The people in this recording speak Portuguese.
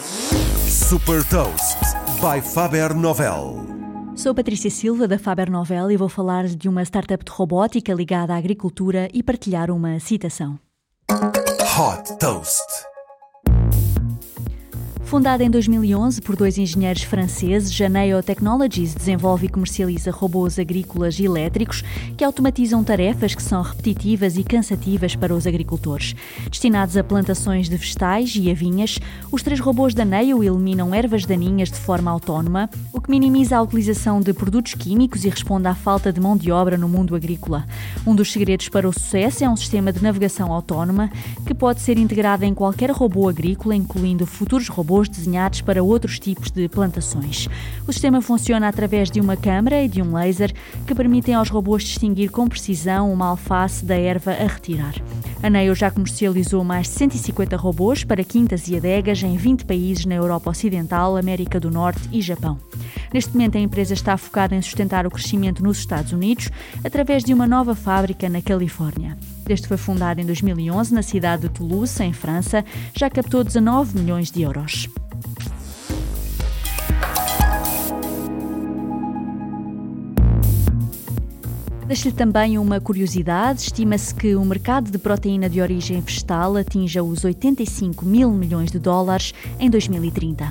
Super Toast by Faber Novel. Sou Patrícia Silva da Faber Novel e vou falar de uma startup de robótica ligada à agricultura e partilhar uma citação. Hot Toast. Fundada em 2011 por dois engenheiros franceses, Janeo Technologies desenvolve e comercializa robôs agrícolas e elétricos que automatizam tarefas que são repetitivas e cansativas para os agricultores. Destinados a plantações de vegetais e avinhas, os três robôs da Neo eliminam ervas daninhas de forma autónoma, o que minimiza a utilização de produtos químicos e responde à falta de mão de obra no mundo agrícola. Um dos segredos para o sucesso é um sistema de navegação autónoma que pode ser integrado em qualquer robô agrícola, incluindo futuros robôs desenhados para outros tipos de plantações. O sistema funciona através de uma câmara e de um laser que permitem aos robôs distinguir com precisão uma alface da erva a retirar. A Neo já comercializou mais de 150 robôs para quintas e adegas em 20 países na Europa Ocidental, América do Norte e Japão. Neste momento, a empresa está focada em sustentar o crescimento nos Estados Unidos através de uma nova fábrica na Califórnia. Desde foi fundado em 2011 na cidade de Toulouse, em França, já captou 19 milhões de euros. Deixo-lhe também uma curiosidade: estima-se que o mercado de proteína de origem vegetal atinja os 85 mil milhões de dólares em 2030.